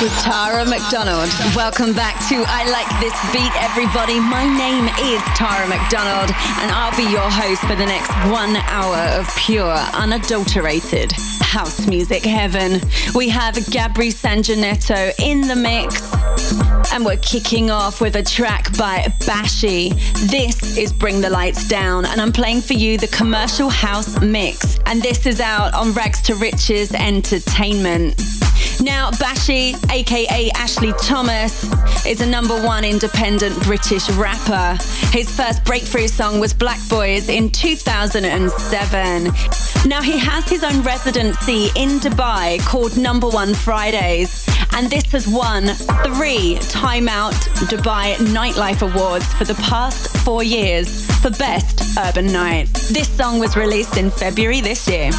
With Tara McDonald. Welcome back to I Like This Beat, everybody. My name is Tara McDonald, and I'll be your host for the next one hour of pure, unadulterated house music heaven. We have Gabri Sanjanetto in the mix, and we're kicking off with a track by Bashy. This is Bring the Lights Down, and I'm playing for you the commercial house mix. And this is out on Rags to Riches Entertainment. Now, Bashy, aka Ashley Thomas, is a number one independent British rapper. His first breakthrough song was Black Boys in 2007. Now, he has his own residency in Dubai called Number One Fridays, and this has won three Time Out Dubai Nightlife Awards for the past four years for Best Urban Night. This song was released in February this year.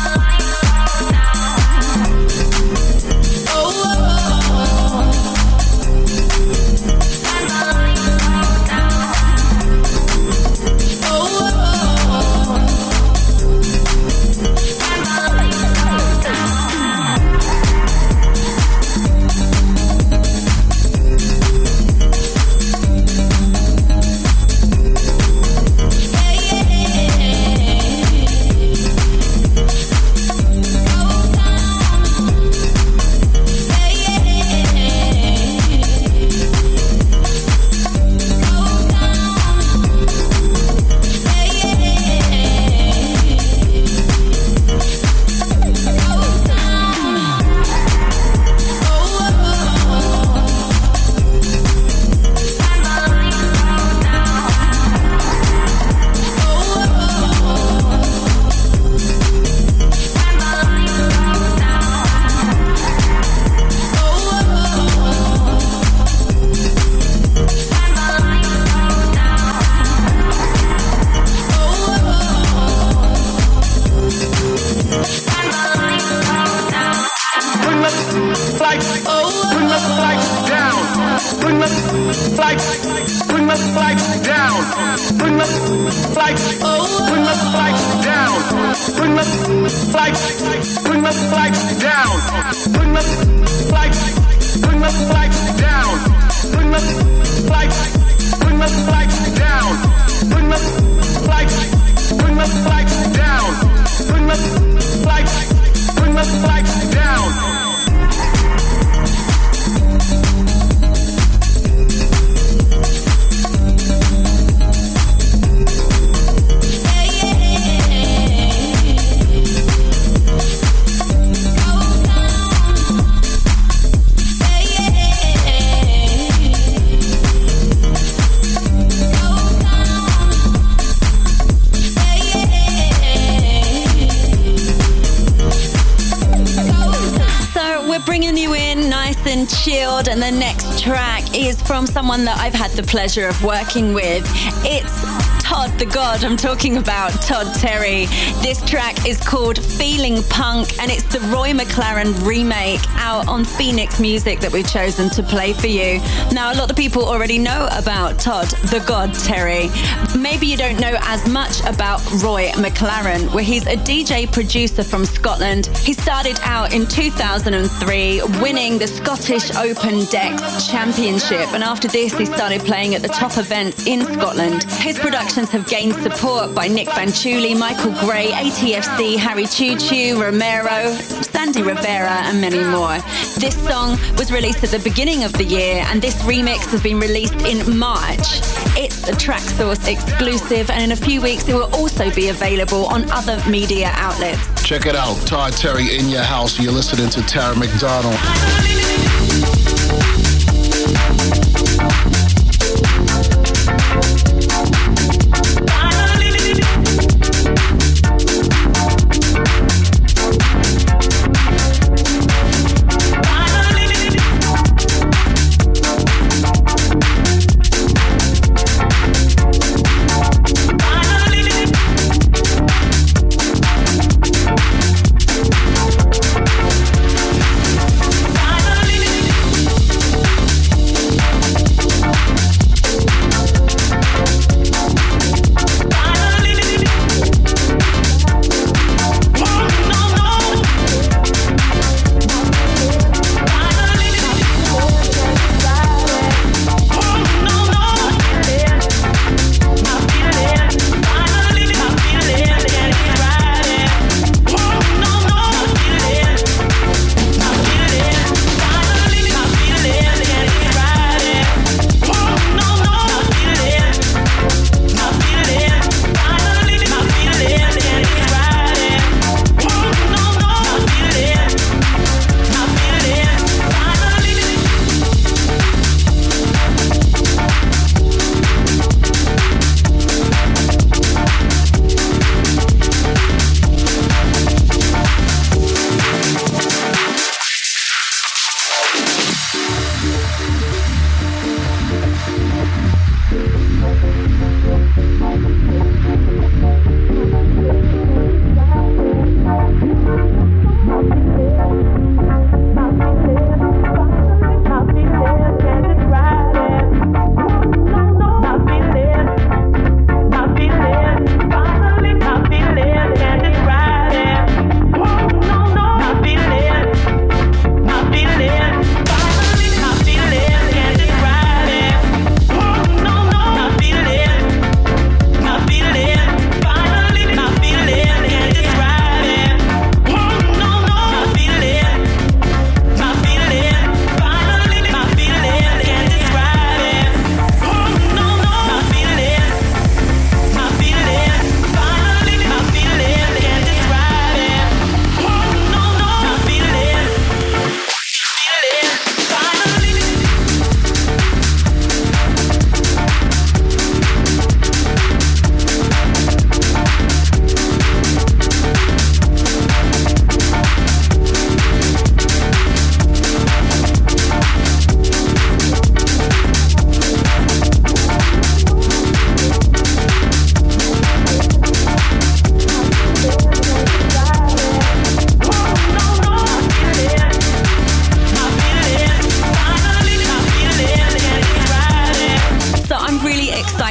Had the pleasure of working with. It's Todd the God. I'm talking about Todd Terry. This track is called Feeling Punk and it's the Roy McLaren remake out on Phoenix Music that we've chosen to play for you. Now, a lot of people already know about Todd the God Terry. Maybe you don't know as much about Roy McLaren, where he's a DJ producer from Scotland. He started out in 2003 winning the Scottish Open Decks Championship and after this he started playing at the top events in Scotland. His productions have gained support by Nick Fanciulli, Michael Gray, ATFC, Harry Choo Choo, Romero, Sandy Rivera, and many more. This song was released at the beginning of the year, and this remix has been released in March. It's a Traxsource exclusive, and in a few weeks it will also be available on other media outlets. Check it out, Todd Terry in your house. You're listening to Tara McDonald.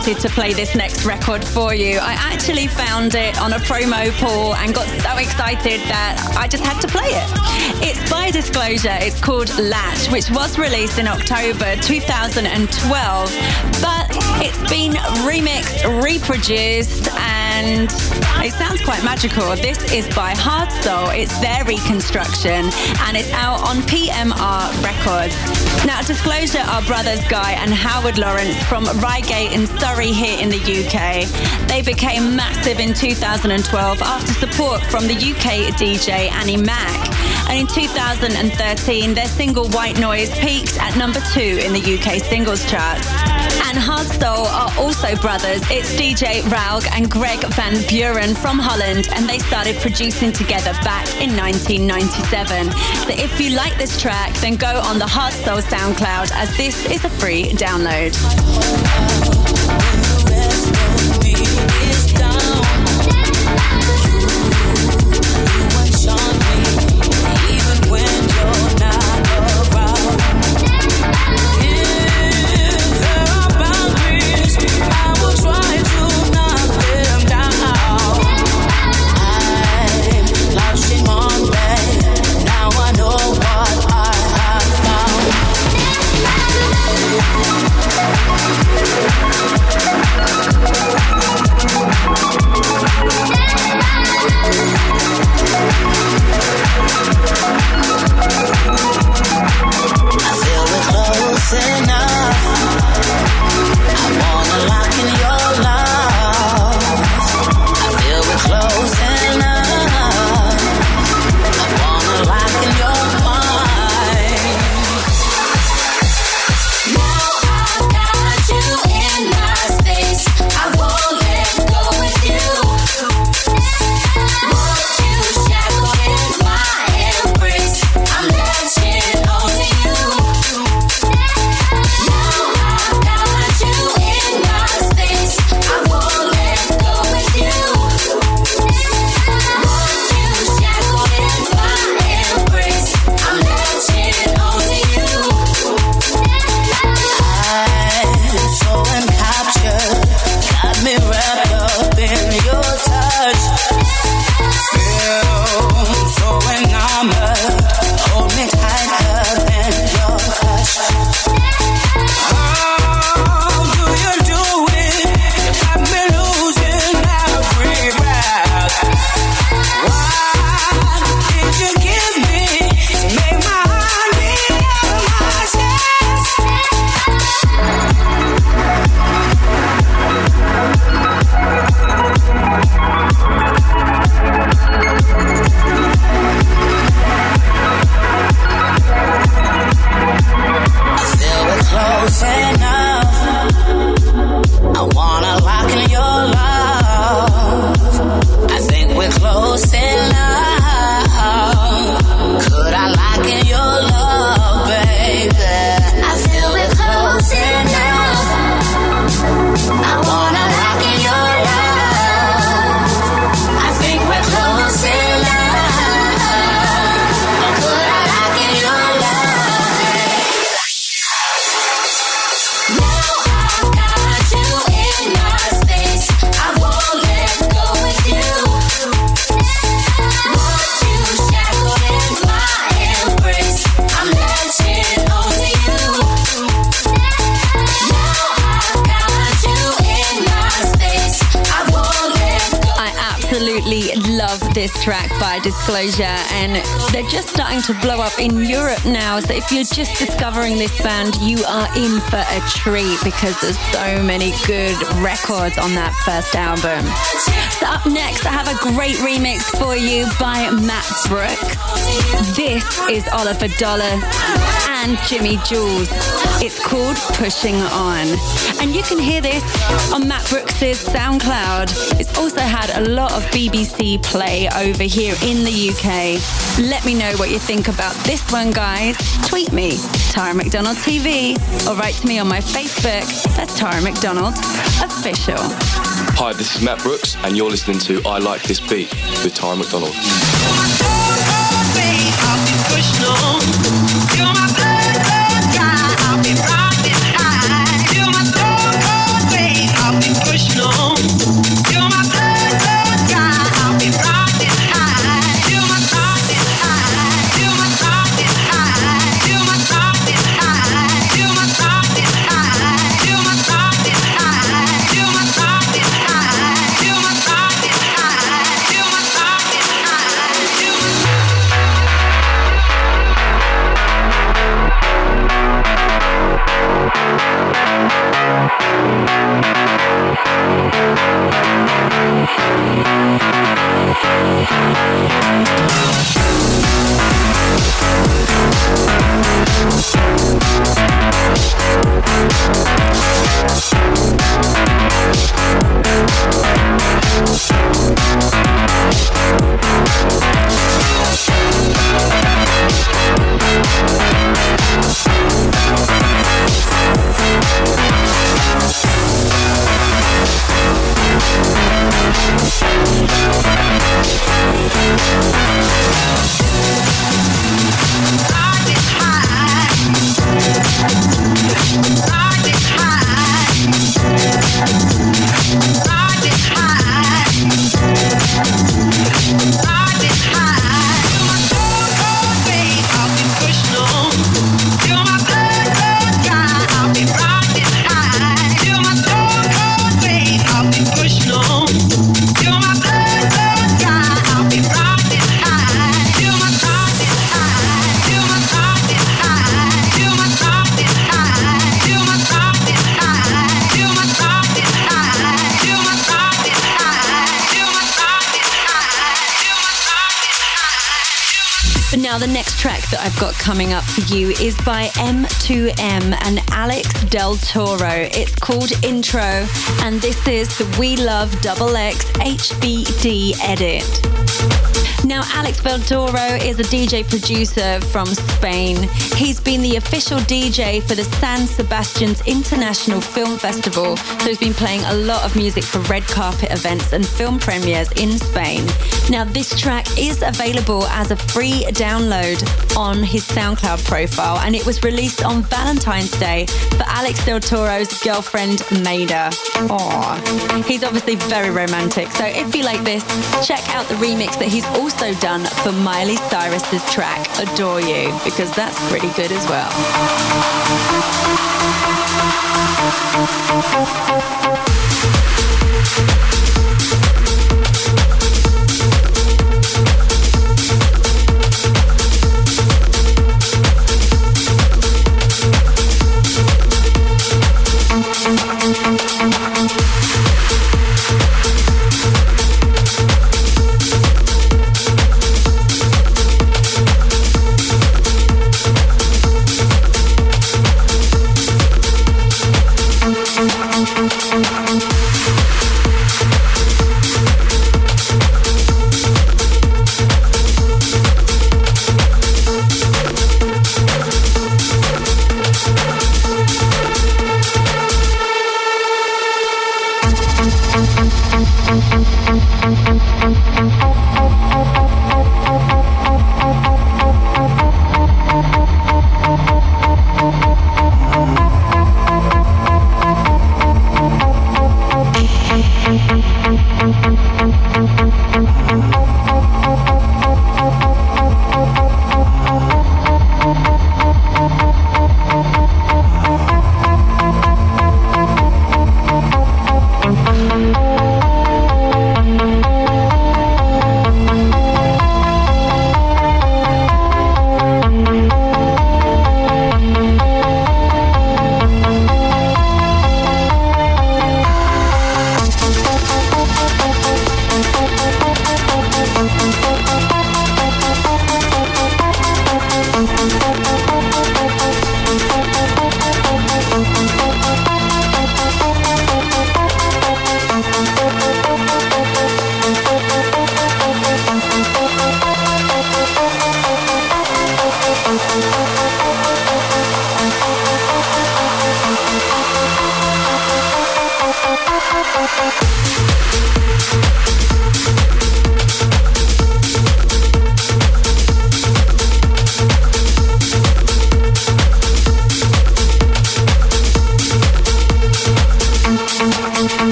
Expected to play this next record for you. I actually found it on a promo pool and got so excited that I just had to play it. It's by disclosure, it's called Latch, which was released in October 2012, but it's been remixed, reproduced, and it sounds quite magical. This is by Hard Soul. It's their reconstruction and it's out on PMR Records. Now, Disclosure are brothers Guy and Howard Lawrence from Reigate in Surrey here in the UK. They became massive in 2012 after support from the UK DJ Annie Mac. And in 2013, their single White Noise peaked at number two in the UK singles chart. And Hard Soul are also brothers. It's DJ Raug and Greg Van Buren from Holland, and they started producing together back in 1997. So if you like this track, then go on the Hard Soul SoundCloud as this is a free download. Disclosure, and they're just starting to blow up in Europe now. So if you're just discovering this band, you are in for a treat because there's so many good records on that first album. So up next, I have a great remix for you by Matt Brooks. This is Oliver Dollar and Jimi Jules. It's called Pushing On. And you can hear this on Matt Brooks's SoundCloud. It's also had a lot of BBC play over here in the UK. Let me know what you think about this one, guys. Tweet me, Tara McDonald TV, or write to me on my Facebook. That's Tara McDonald Official. Hi, this is Matt Brooks, and you're listening to I Like This Beat with Tara McDonald. I'll be riding high. You're my soul, babe. For you is by M2M and Alex Del Toro. It's called Intro, and this is the We Love Double X HVD edit. Now, Alex Del Toro is a DJ producer from Spain. He's been the official DJ for the San Sebastian's International Film Festival, so he's been playing a lot of music for red carpet events and film premieres in Spain. Now, this track is available as a free download on his SoundCloud profile, and it was released on Valentine's Day for Alex Del Toro's girlfriend, Maida. Aww. He's obviously very romantic, so if you like this, check out the remix that he's also also done for Miley Cyrus's track Adore You, because that's pretty good as well.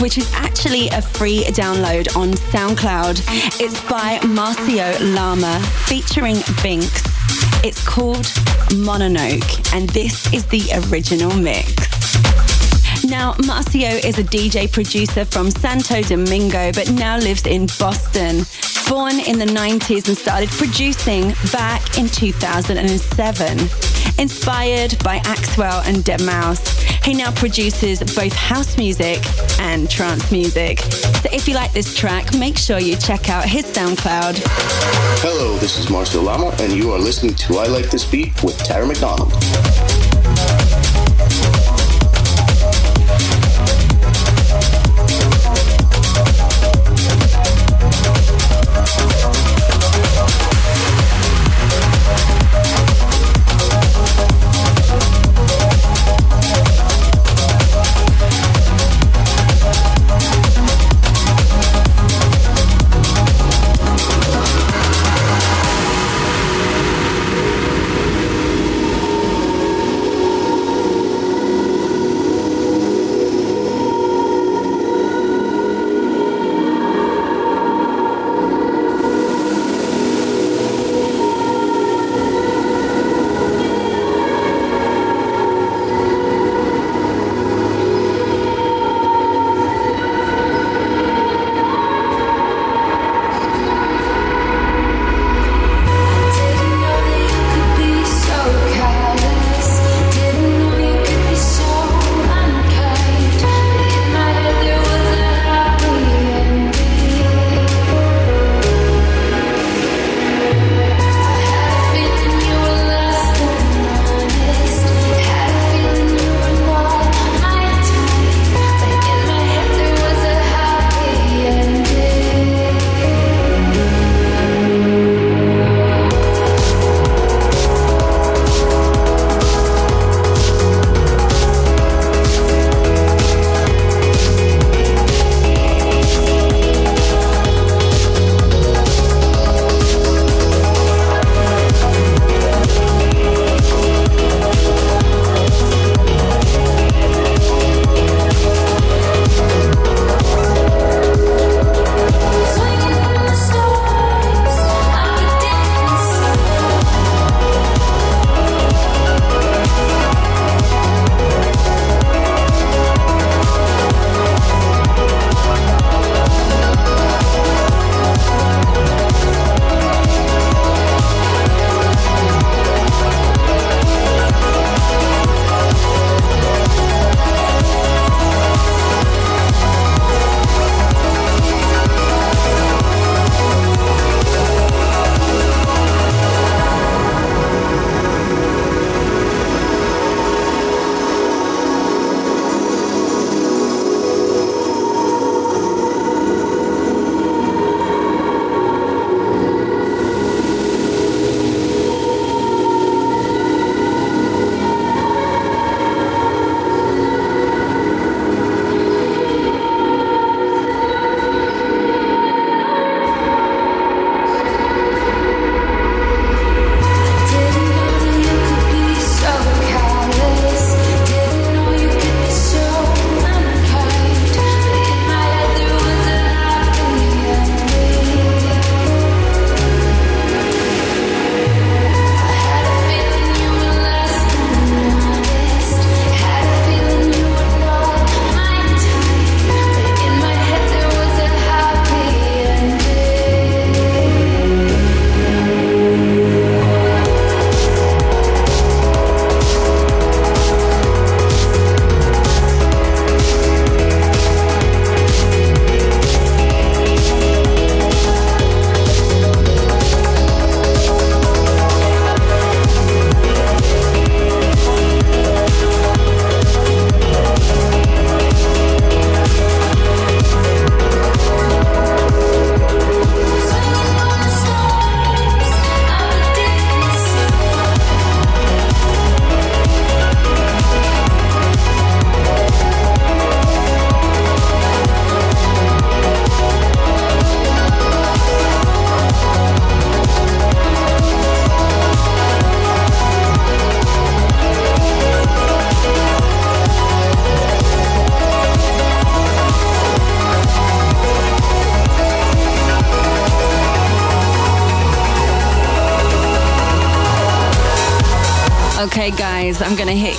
Which is actually a free download on SoundCloud. It's by Marcio Lama featuring Binks. It's called Mononoke, and this is the original mix. Now, Marcio is a DJ producer from Santo Domingo, but now lives in Boston. Born in the 90s and started producing back in 2007. Inspired by Axwell and Deadmau5, he now produces both house music and trance music. So if you like this track, make sure you check out his SoundCloud. Hello, this is Marcio Lama, and you are listening to I Like This Beat with Tara McDonald.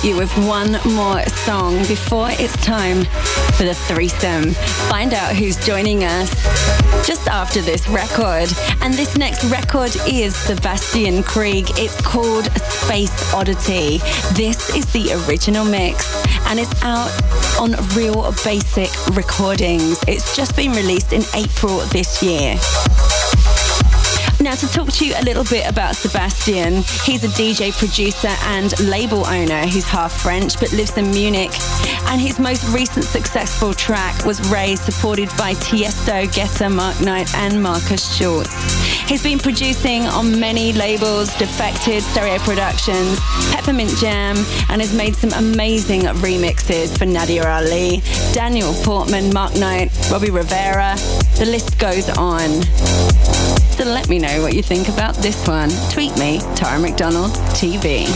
You with one more song before it's time for the threesome. Find out who's joining us just after this record. And this next record is Sebastian Krieg. It's called Space Oddity. This is the original mix and it's out on Real Basic Recordings. It's just been released in April this year. Now, to talk to you a little bit about Sebastian, he's a DJ, producer, and label owner. He's half French but lives in Munich. And his most recent successful track was Raised, supported by Tiesto, Guetta, Mark Knight, and Markus Schulz. He's been producing on many labels, Defected, Stereo Productions, Peppermint Jam, and has made some amazing remixes for Nadia Ali, Daniel Portman, Mark Knight, Robbie Rivera. The list goes on. So let me know what you think about this one. Tweet me, Tara McDonald TV.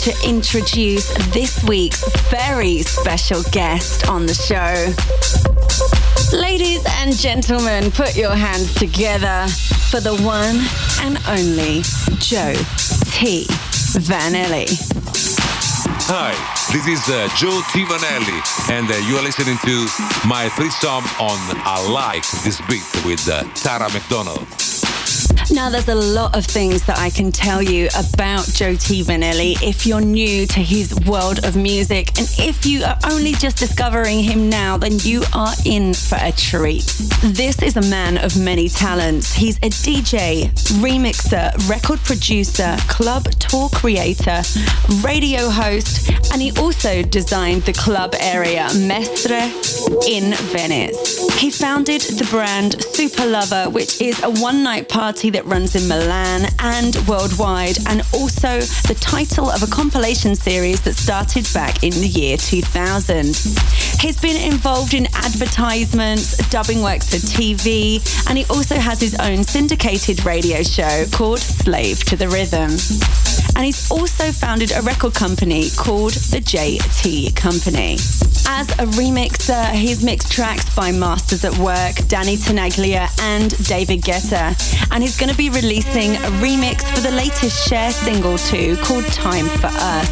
To introduce this week's very special guest on the show. Ladies and gentlemen, put your hands together for the one and only Joe T. Vannelli. Hi, this is uh, Joe T. Vannelli, and uh, you are listening to my threesome on I Like This Beat with uh, Tara McDonald. Now, there's a lot of things that I can tell you about Joe T. Vannelli if you're new to his world of music. And if you are only just discovering him now, then you are in for a treat. This is a man of many talents. He's a DJ, remixer, record producer, club tour creator, radio host, and he also designed the club area Mestre in Venice. He founded the brand Super Lover, which is a one night party that runs in Milan and worldwide, and also the title of a compilation series that started back in the year 2000. He's been involved in advertisements, dubbing works for TV, and he also has his own syndicated radio show called Slave to the Rhythm. And he's also founded a record company called the JT Company. As a remixer, he's mixed tracks by Masters at Work, Danny Tenaglia, and David Guetta. And he's going to be releasing a remix for the latest Cher single too, called Time for Us.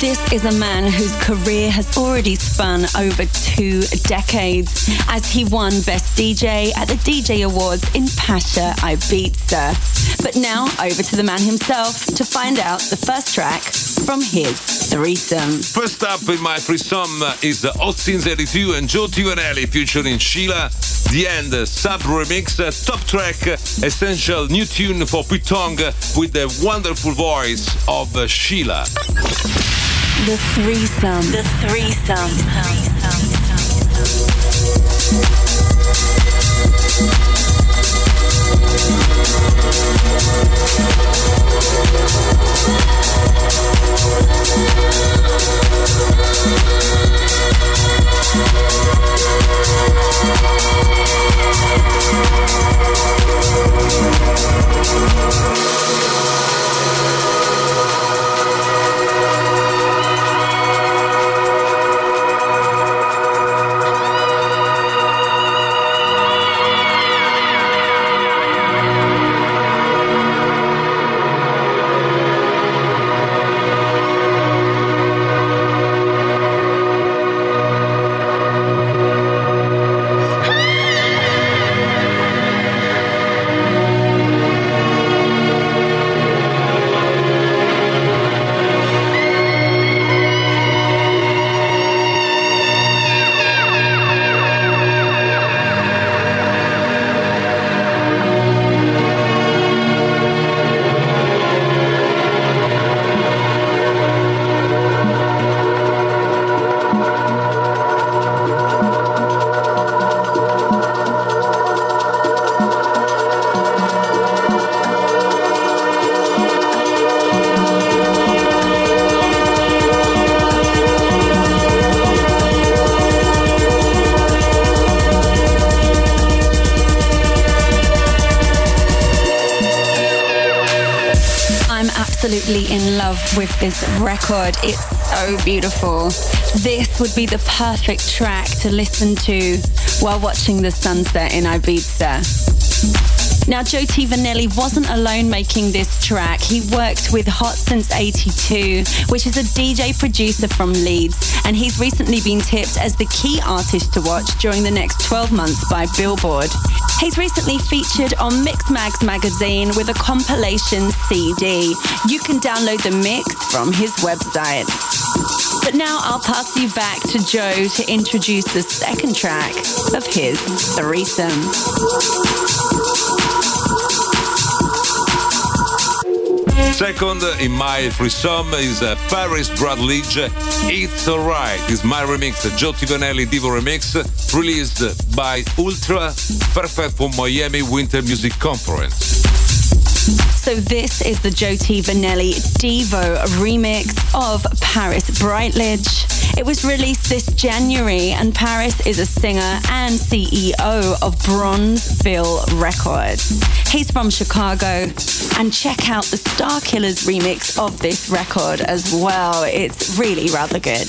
This is a man whose career has already spun over two decades as he won Best DJ at the DJ Awards in Pacha, Ibiza. But now over to the man himself to find out the first track from his threesome. First up in my threesome is the Hot Since 82 and Joe T. Vannelli featuring Sheila. The End sub remix, top track, essential new tune for Pete Tong with the wonderful voice of Sheila. The threesome. The threesome. absolutely in love with this record. It's so beautiful. This would be the perfect track to listen to while watching the sunset in Ibiza. Now, Joe T. Vannelli wasn't alone making this track. He worked with Hot Since 82, which is a DJ producer from Leeds, and he's recently been tipped as the key artist to watch during the next 12 months by Billboard. He's recently featured on Mixmag's magazine with a compilation CD. You can download the mix from his website. But now I'll pass you back to Joe to introduce the second track of his threesome. Second in my threesome is uh, Paris Brightledge. It's Alright is my remix, Joe T. Vannelli Divo remix, released by Ultra, perfect for Miami Winter Music Conference. So this is the Joe T. Vannelli Devo remix of Paris Brightledge. It was released this January, and Paris is a singer and CEO of Bronzeville Records. He's from Chicago, and check out the Starkillers remix of this record as well. It's really rather good.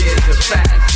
say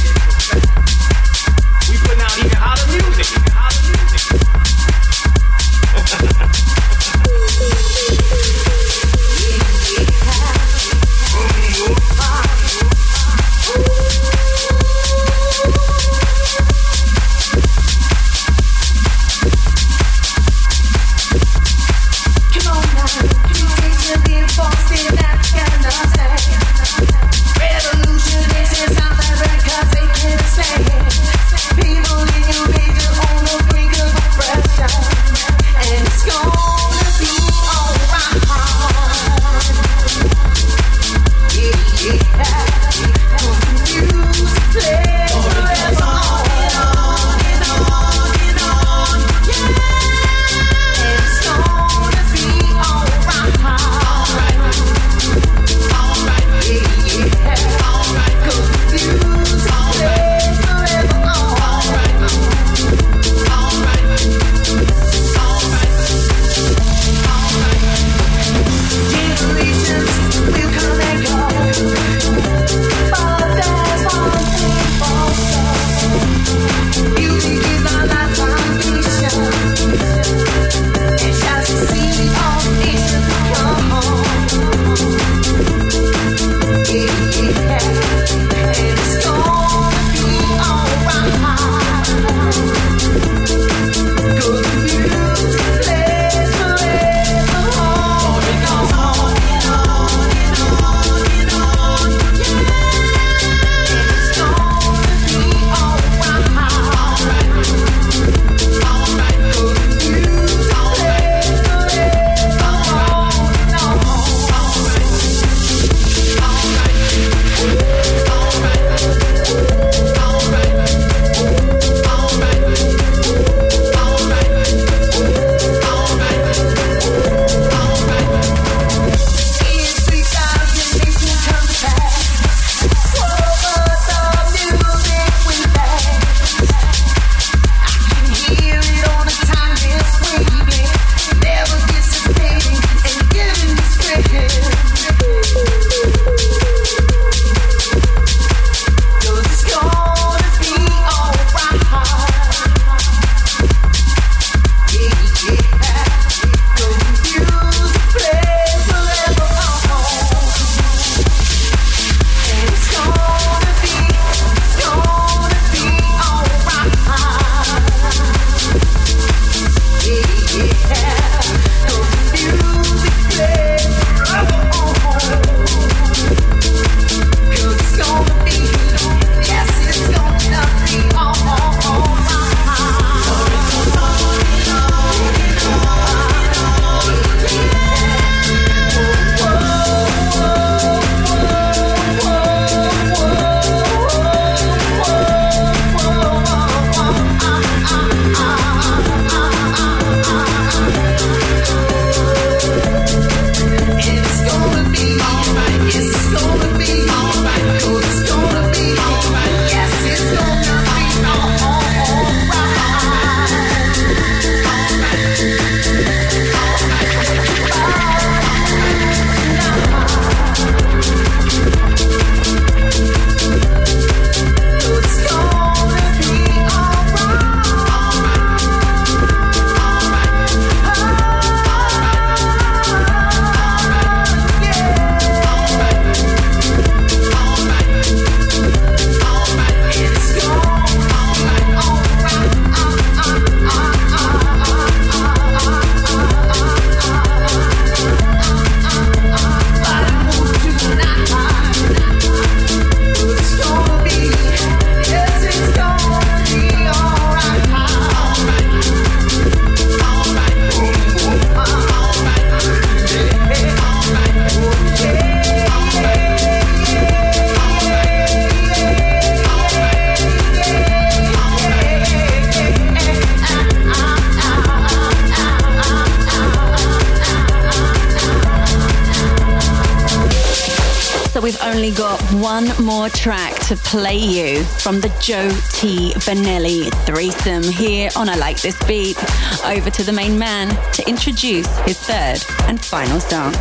from the Joe T. Vannelli threesome here on I Like This Beat. Over to the main man to introduce his third and final song.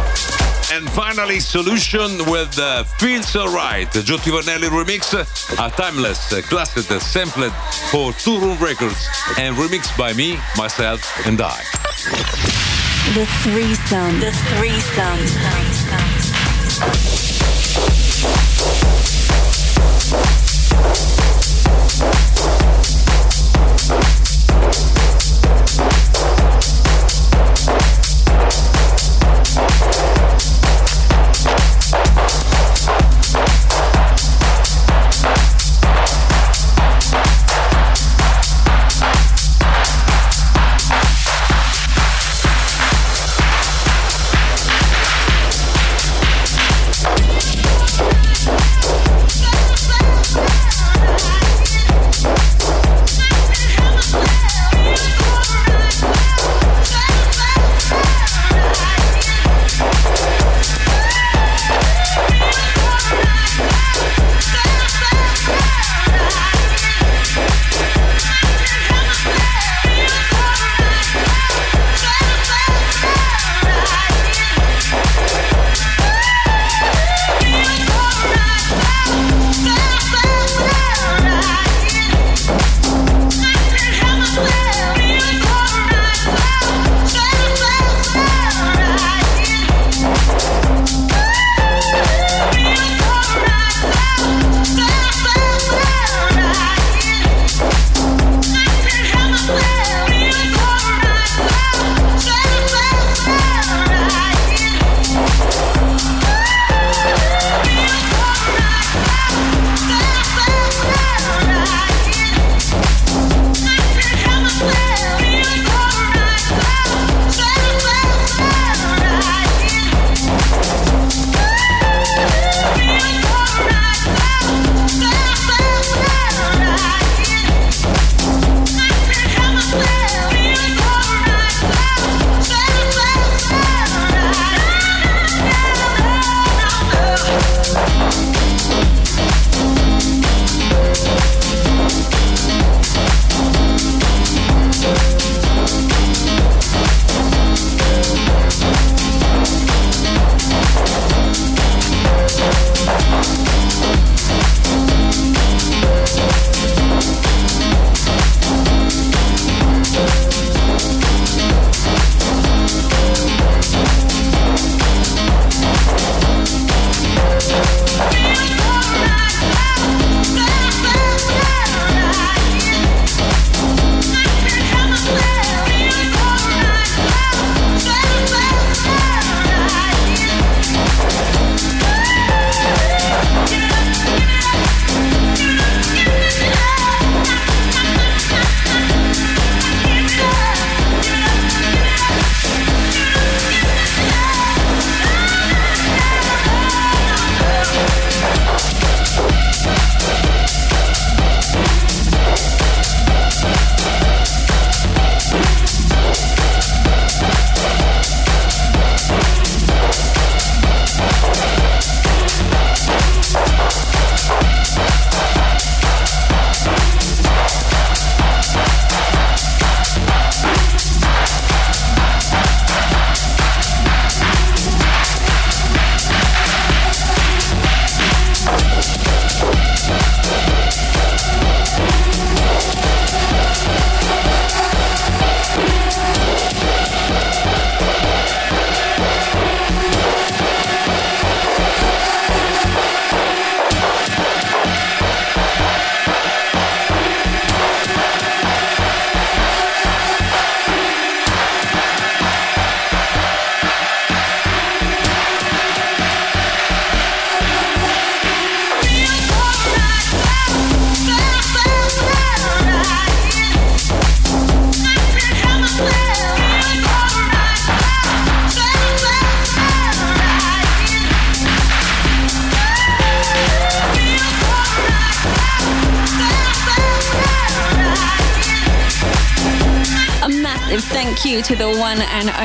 And finally, Solution with uh, Feels Alright, the Joe Vannelli remix, a timeless uh, classic uh, sampled for Two Room Records and remixed by me, myself, and I. The threesome. The threesome. The threesome. Thank you.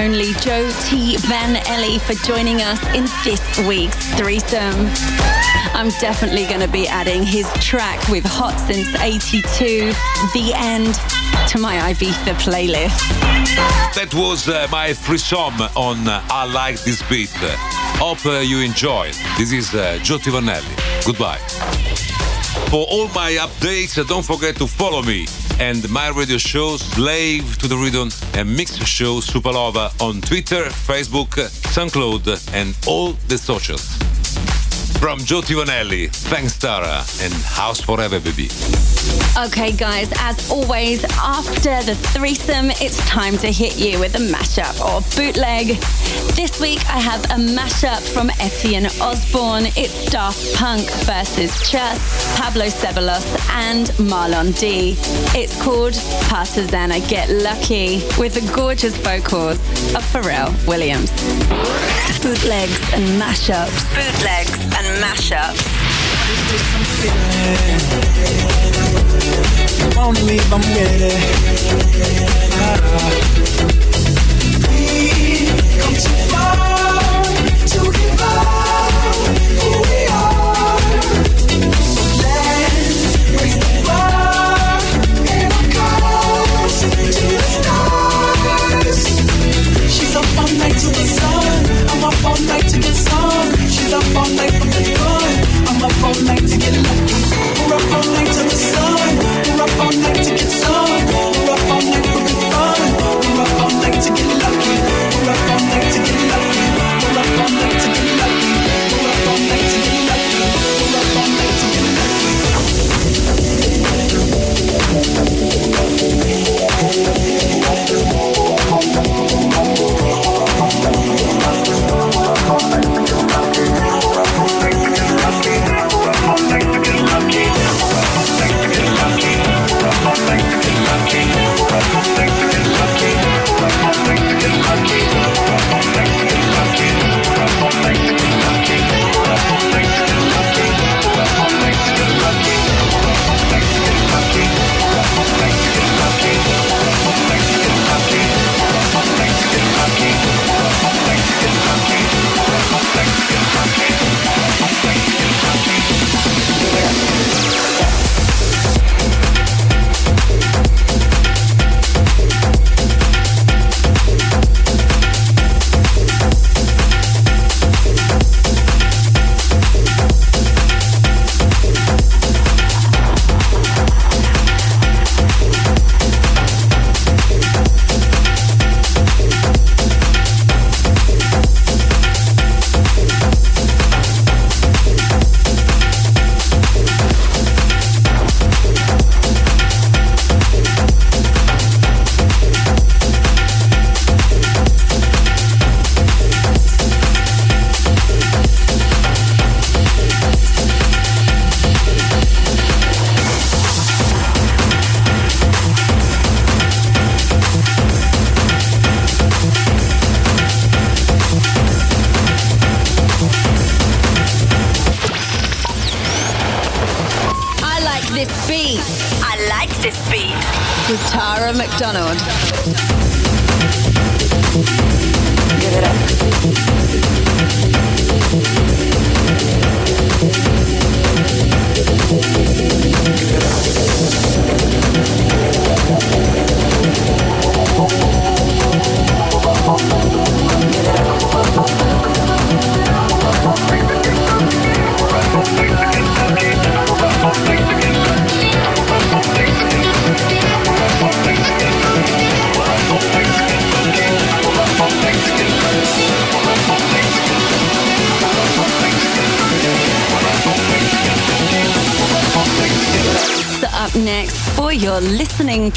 Only Joe T. Van Ellie for joining us in this week's threesome. I'm definitely going to be adding his track with Hot Since 82, The End, to my Ibiza playlist. That was uh, my threesome on uh, I Like This Beat. Hope uh, you enjoyed. This is uh, Joe T. Vannelli. Goodbye. For all my updates, don't forget to follow me and my radio show Slave to the Rhythm and Mix Show Supalova on Twitter, Facebook, SoundCloud, and all the socials. From Joe Vannelli, thanks Tara, and House Forever, baby. Okay, guys, as always, after the threesome, it's time to hit you with a mashup or bootleg. This week, I have a mashup from Etienne Osborne. It's Daft Punk versus Chus, Pablo Ceballos, and Marlon D. It's called Partisana Get Lucky with the gorgeous vocals of Pharrell Williams. Bootlegs and mashups. Bootlegs and mashups. The the. She's up all night to the sun. I'm up all night to get some. She's up all all night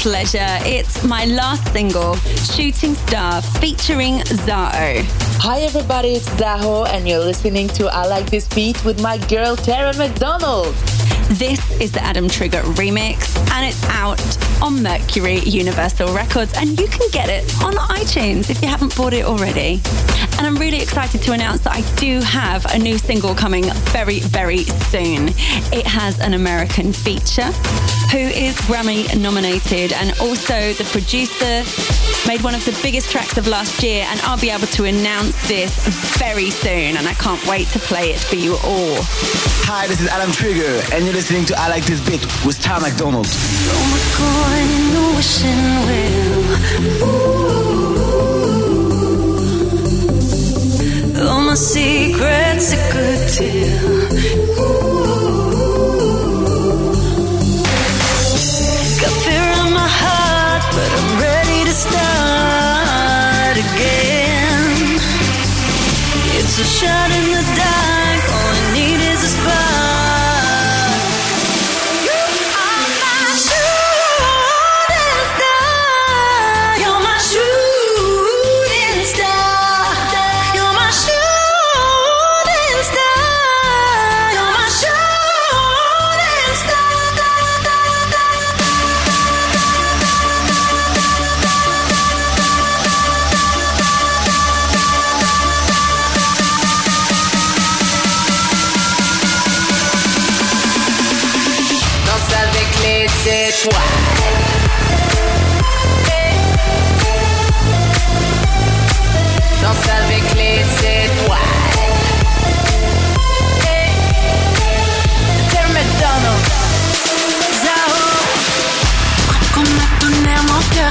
pleasure, it's my last single, Shooting Star, featuring Zaho. Hi everybody, it's Zaho and you're listening to I Like This Beat with my girl Tara McDonald. This is the Adam Trigger remix, and it's out on Mercury Universal Records, and you can get it on iTunes if you haven't bought it already. And I'm really excited to announce that I do have a new single coming very, very soon. It has an American feature who is Grammy nominated and also the producer made one of the biggest tracks of last year and I'll be able to announce this very soon and I can't wait to play it for you all. Hi, this is Adam Trigger and you're listening to I Like This Beat with Tom McDonald. All my secrets are good tell. Got fear in my heart, but I'm ready to start again. It's a shot in the dark,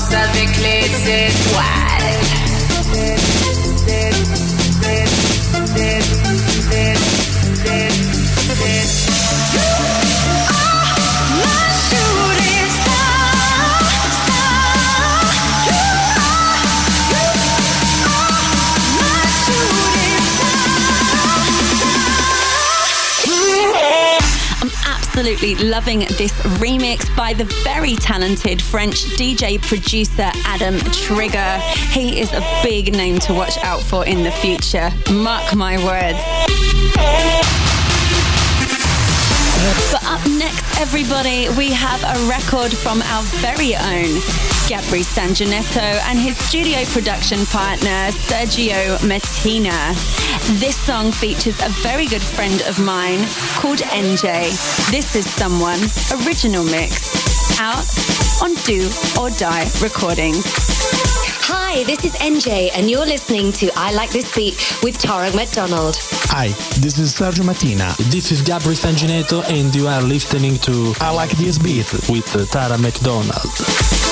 Danse avec les étoiles. Absolutely loving this remix by the very talented French DJ producer Adam Trigger. He is a big name to watch out for in the future. Mark my words. But up next, everybody, we have a record from our very own Gabri Sanginetto and his studio production partner, Sergio Mattina. This song features a very good friend of mine called NJ. This is Someone, original mix, out on Do or Die Recordings. Hi, this is NJ, and you're listening to I Like This Beat with Tara McDonald. Hi, this is Sergio Mattina. This is Gabri Sangineto, and you are listening to I like this beat. with Tara McDonald.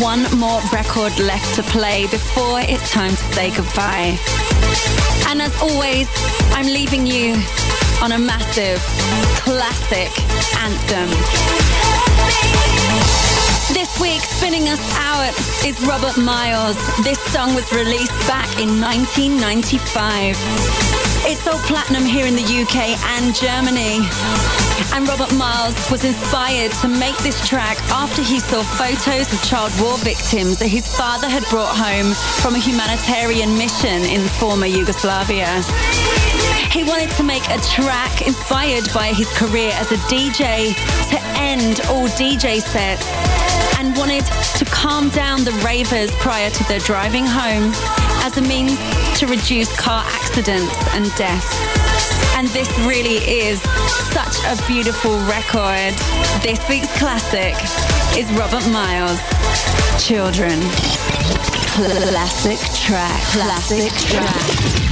One more record left to play before it's time to say goodbye. And as always, I'm leaving you on a massive classic anthem. This week, spinning us out is Robert Miles. This song was released back in 1995. It sold platinum here in the UK and Germany. And Robert Miles was inspired to make this track after he saw photos of child war victims that his father had brought home from a humanitarian mission in former Yugoslavia. He wanted to make a track inspired by his career as a DJ to end all DJ sets and wanted to calm down the ravers prior to their driving home as a means to reduce car accidents and deaths. And this really is such a beautiful record. This week's classic is Robert Miles, Children. Classic track. Classic track.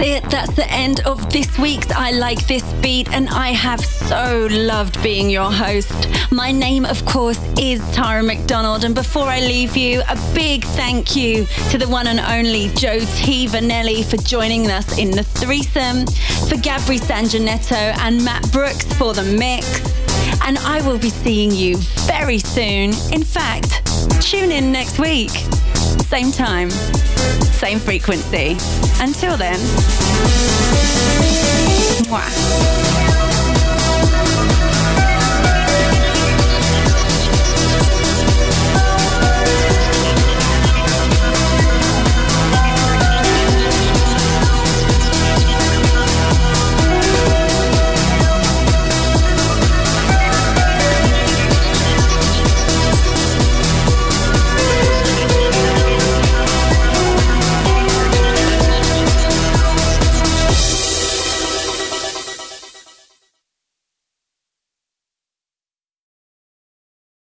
That's it. That's the end of this week's I Like This Beat, and I have so loved being your host. My name, of course, is Tara McDonald, and before I leave you, a big thank you to the one and only Joe T. Vannelli for joining us in the threesome, for Gabri Sanjanetto and Matt Brooks for the mix. And I will be seeing you very soon. In fact, tune in next week. Same time, same frequency. Until then, mwah.